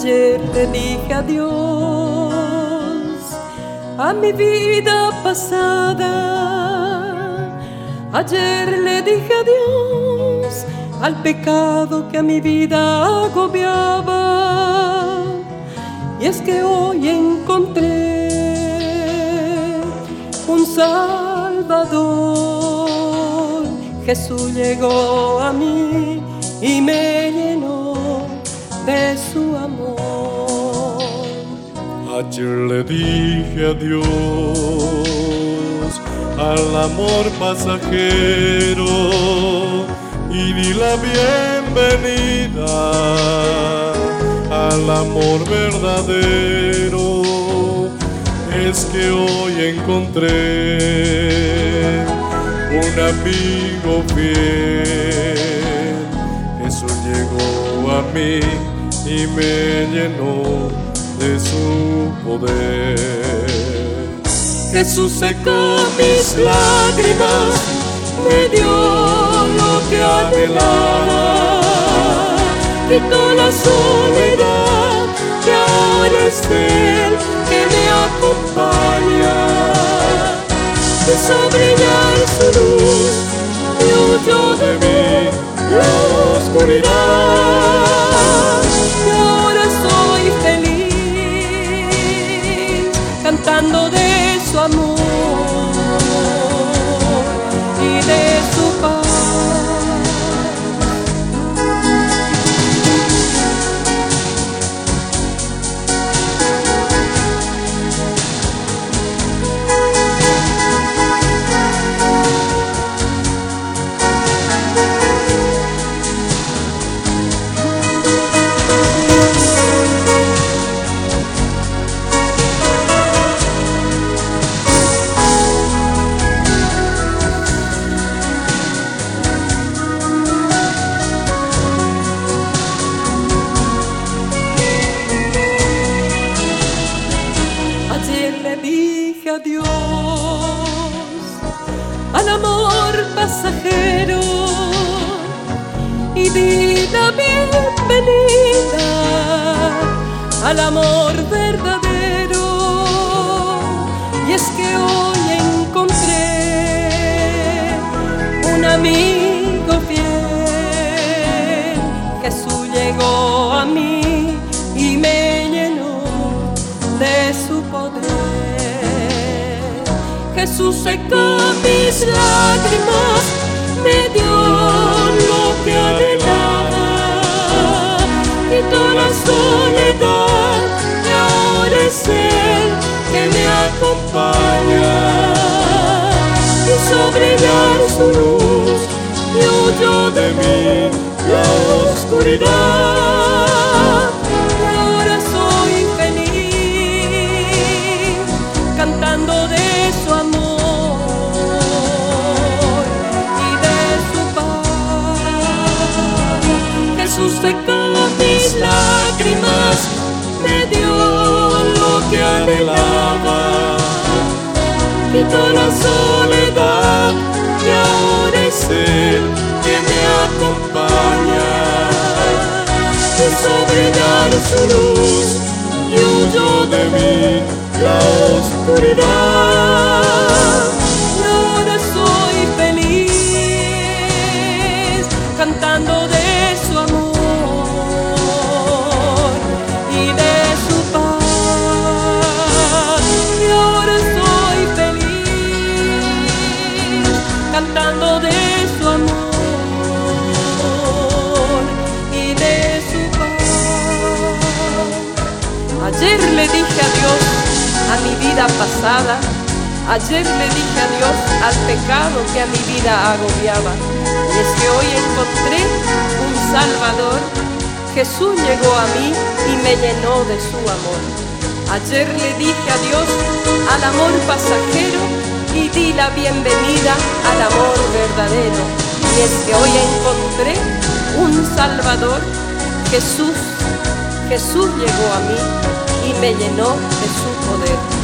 Ayer le dije adiós a mi vida pasada. Ayer le dije adiós al pecado que a mi vida agobiaba. Y es que hoy encontré un Salvador. Jesús llegó a mí y me llenó de su amor. Ayer le dije adiós al amor pasajero y di la bienvenida al amor verdadero. Es que hoy encontré un amigo fiel. Jesús llegó a mí y me llenó de su poder. Jesús secó mis lágrimas, me dio lo que anhelaba, quitó la soledad que ahora es Él que me acompaña. Quiso brillar su luz y huyó de mí la oscuridad. Feliz cantando de su amor y de su dije adiós al amor pasajero y di bienvenida al amor verdadero. Y es que hoy encontré un amigo fiel. Jesús llegó a mí y me llenó de su poder. Jesús secó mis lágrimas, me dio lo que anhelaba, quitó la soledad y ahora es Él que me acompaña. Hizo brillar su luz y huyó de mí la oscuridad. Ahora soy feliz cantando de su amor y de su paz. Jesús secó mis lágrimas, me dio lo que anhelaba, quitó la soledad y ahora es Él que me acompaña. Hizo brillar su luz y huyó de mí la oscuridad. Pasada. Ayer le dije adiós al pecado que a mi vida agobiaba. Y es que hoy encontré un Salvador. Jesús llegó a mí y me llenó de su amor. Ayer le dije adiós al amor pasajero y di la bienvenida al amor verdadero. Y es que hoy encontré un Salvador, Jesús. Jesús llegó a mí y me llenó de su poder.